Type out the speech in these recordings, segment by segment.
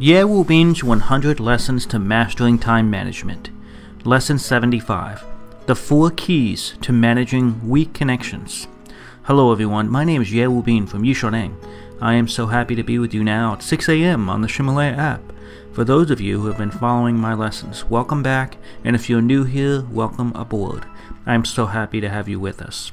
Ye Wu Bin's 100 Lessons to Mastering Time Management. Lesson 75 The Four Keys to Managing Weak Connections. Hello, everyone. My name is Ye Wu Bin from Yishuneng. I am so happy to be with you now at 6 a.m. on the Ximalaya app. For those of you who have been following my lessons, welcome back, and if you're new here, welcome aboard. I am so happy to have you with us.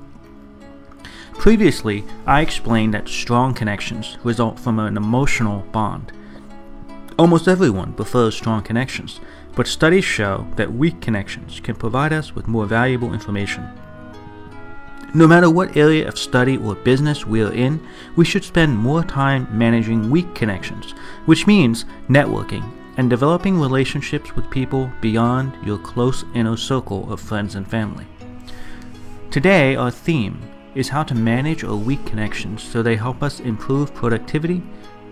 Previously, I explained that strong connections result from an emotional bond. Almost everyone prefers strong connections, but studies show that weak connections can provide us with more valuable information. No matter what area of study or business we are in, we should spend more time managing weak connections, which means networking and developing relationships with people beyond your close inner circle of friends and family. Today, our theme is how to manage our weak connections so they help us improve productivity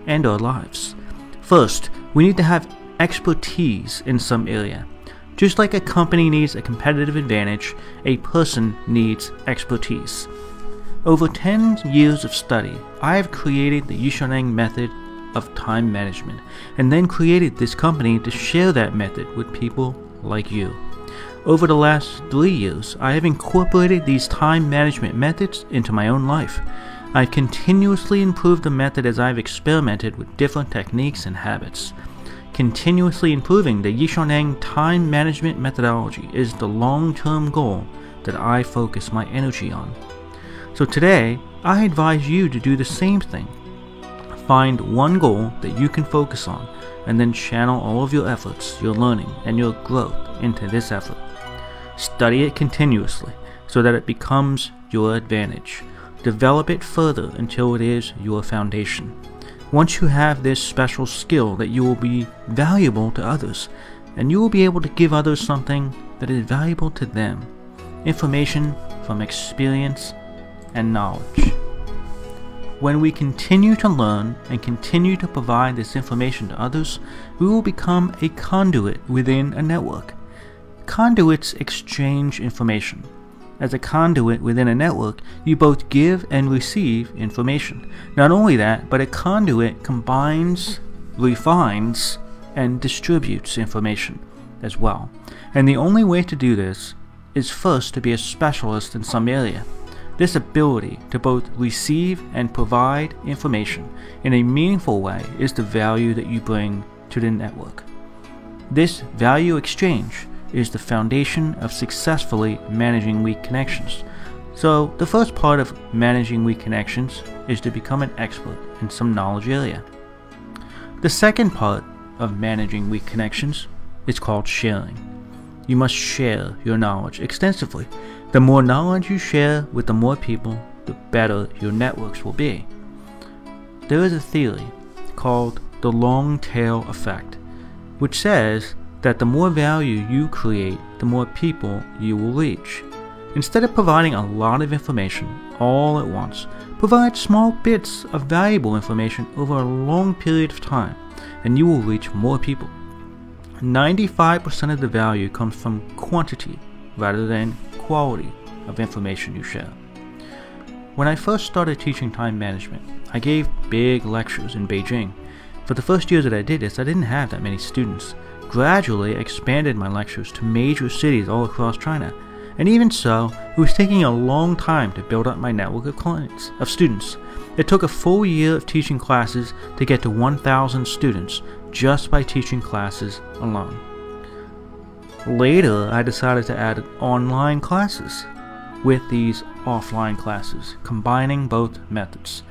and our lives. First, we need to have expertise in some area. Just like a company needs a competitive advantage, a person needs expertise. Over 10 years of study, I have created the Yishuneng method of time management and then created this company to share that method with people like you. Over the last three years, I have incorporated these time management methods into my own life. I've continuously improved the method as I've experimented with different techniques and habits. Continuously improving the Yishuneng time management methodology is the long term goal that I focus my energy on. So today, I advise you to do the same thing. Find one goal that you can focus on and then channel all of your efforts, your learning, and your growth into this effort. Study it continuously so that it becomes your advantage. Develop it further until it is your foundation. Once you have this special skill that you will be valuable to others, and you will be able to give others something that is valuable to them information from experience and knowledge. When we continue to learn and continue to provide this information to others, we will become a conduit within a network. Conduits exchange information. As a conduit within a network, you both give and receive information. Not only that, but a conduit combines, refines, and distributes information as well. And the only way to do this is first to be a specialist in some area. This ability to both receive and provide information in a meaningful way is the value that you bring to the network. This value exchange is the foundation of successfully managing weak connections. So, the first part of managing weak connections is to become an expert in some knowledge area. The second part of managing weak connections is called sharing. You must share your knowledge extensively. The more knowledge you share with the more people, the better your networks will be. There is a theory called the long tail effect, which says that the more value you create, the more people you will reach. Instead of providing a lot of information all at once, provide small bits of valuable information over a long period of time, and you will reach more people. 95% of the value comes from quantity rather than quality of information you share. When I first started teaching time management, I gave big lectures in Beijing. For the first years that I did this, I didn't have that many students gradually expanded my lectures to major cities all across China. And even so, it was taking a long time to build up my network of clients, of students. It took a full year of teaching classes to get to 1,000 students just by teaching classes alone. Later, I decided to add online classes with these offline classes, combining both methods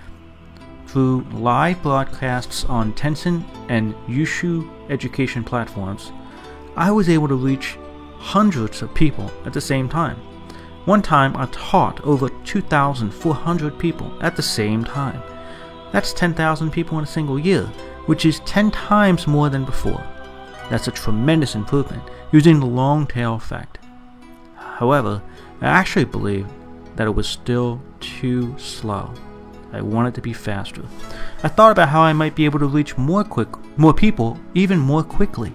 through live broadcasts on Tencent and Youxu education platforms, I was able to reach hundreds of people at the same time. One time, I taught over 2,400 people at the same time. That's 10,000 people in a single year, which is 10 times more than before. That's a tremendous improvement using the long tail effect. However, I actually believe that it was still too slow. I wanted to be faster. I thought about how I might be able to reach more quick more people even more quickly.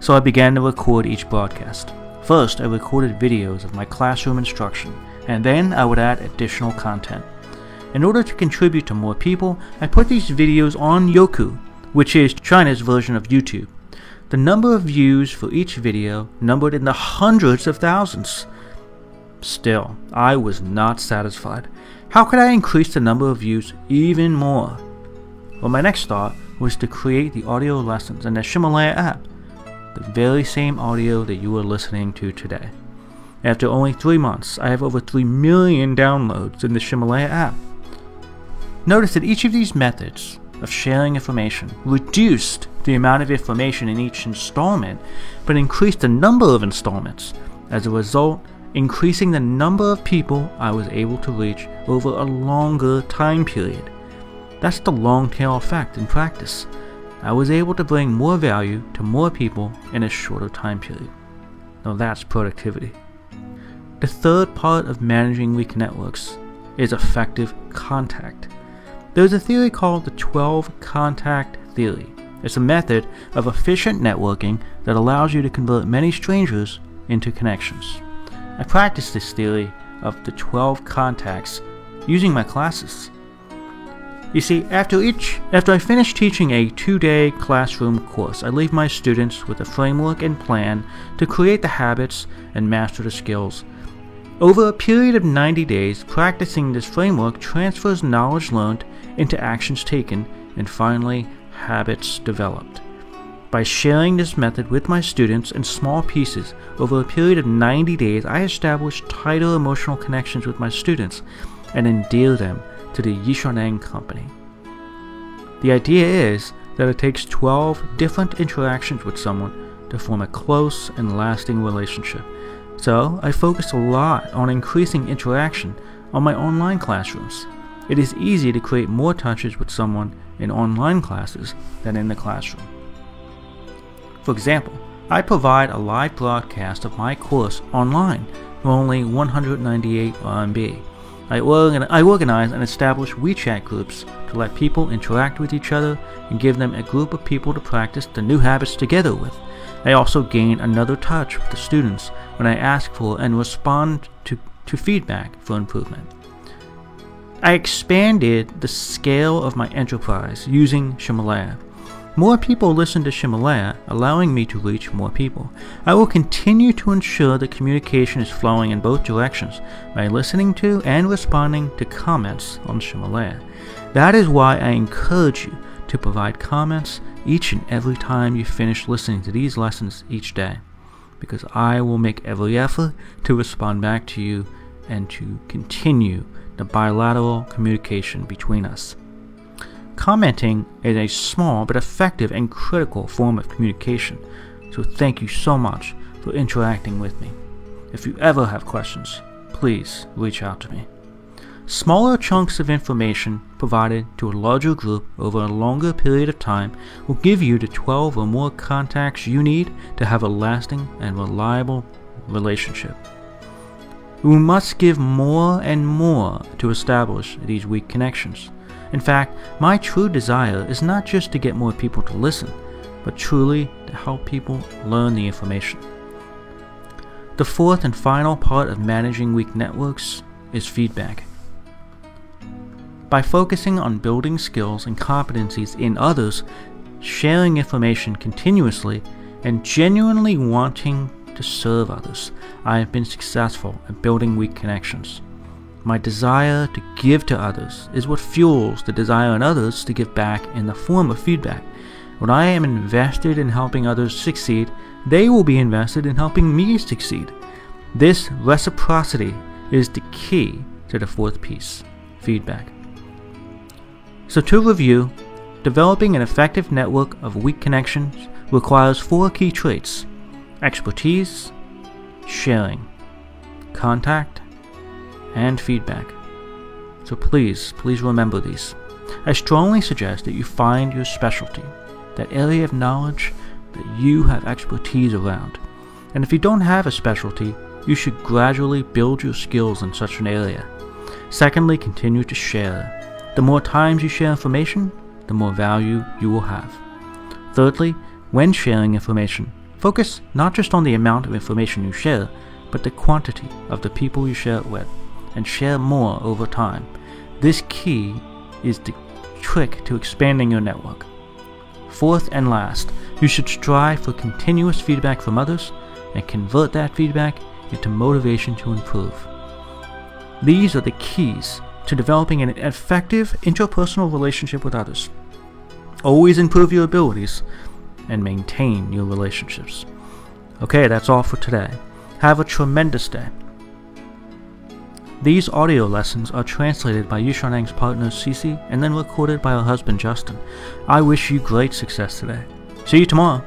So I began to record each broadcast. First, I recorded videos of my classroom instruction, and then I would add additional content. In order to contribute to more people, I put these videos on Youku, which is China's version of YouTube. The number of views for each video numbered in the hundreds of thousands. Still, I was not satisfied. How could I increase the number of views even more? Well, my next thought was to create the audio lessons in the Ximalaya app, the very same audio that you are listening to today. After only three months, I have over 3 million downloads in the Ximalaya app. Notice that each of these methods of sharing information reduced the amount of information in each installment, but increased the number of installments. As a result, increasing the number of people I was able to reach over a longer time period. That's the long tail effect in practice. I was able to bring more value to more people in a shorter time period. Now that's productivity. The third part of managing weak networks is effective contact. There's a theory called the 12 contact theory. It's a method of efficient networking that allows you to convert many strangers into connections. I practice this theory of the 12 contacts using my classes. You see, after each after I finish teaching a 2-day classroom course, I leave my students with a framework and plan to create the habits and master the skills over a period of 90 days, practicing this framework transfers knowledge learned into actions taken and finally habits developed. By sharing this method with my students in small pieces over a period of 90 days, I establish tighter emotional connections with my students and endear them to the Yishuneng company. The idea is that it takes 12 different interactions with someone to form a close and lasting relationship so I focused a lot on increasing interaction on my online classrooms. It is easy to create more touches with someone in online classes than in the classroom. For example, I provide a live broadcast of my course online for only 198 RMB. I, organ- I organize and establish WeChat groups to let people interact with each other and give them a group of people to practice the new habits together with. I also gain another touch with the students when I ask for and respond to, to feedback for improvement. I expanded the scale of my enterprise using Ximalaya. More people listen to Ximalaya, allowing me to reach more people. I will continue to ensure that communication is flowing in both directions by listening to and responding to comments on Ximalaya. That is why I encourage you to provide comments each and every time you finish listening to these lessons each day, because I will make every effort to respond back to you and to continue the bilateral communication between us. Commenting is a small but effective and critical form of communication, so thank you so much for interacting with me. If you ever have questions, please reach out to me. Smaller chunks of information provided to a larger group over a longer period of time will give you the 12 or more contacts you need to have a lasting and reliable relationship. We must give more and more to establish these weak connections. In fact, my true desire is not just to get more people to listen, but truly to help people learn the information. The fourth and final part of managing weak networks is feedback. By focusing on building skills and competencies in others, sharing information continuously, and genuinely wanting to serve others, I have been successful at building weak connections. My desire to give to others is what fuels the desire in others to give back in the form of feedback. When I am invested in helping others succeed, they will be invested in helping me succeed. This reciprocity is the key to the fourth piece feedback. So, to review, developing an effective network of weak connections requires four key traits expertise, sharing, contact, and feedback. So, please, please remember these. I strongly suggest that you find your specialty, that area of knowledge that you have expertise around. And if you don't have a specialty, you should gradually build your skills in such an area. Secondly, continue to share. The more times you share information, the more value you will have. Thirdly, when sharing information, focus not just on the amount of information you share, but the quantity of the people you share it with, and share more over time. This key is the trick to expanding your network. Fourth and last, you should strive for continuous feedback from others and convert that feedback into motivation to improve. These are the keys to developing an effective interpersonal relationship with others. Always improve your abilities and maintain your relationships. Okay, that's all for today. Have a tremendous day. These audio lessons are translated by Yishuneng's partner Cece and then recorded by her husband Justin. I wish you great success today. See you tomorrow.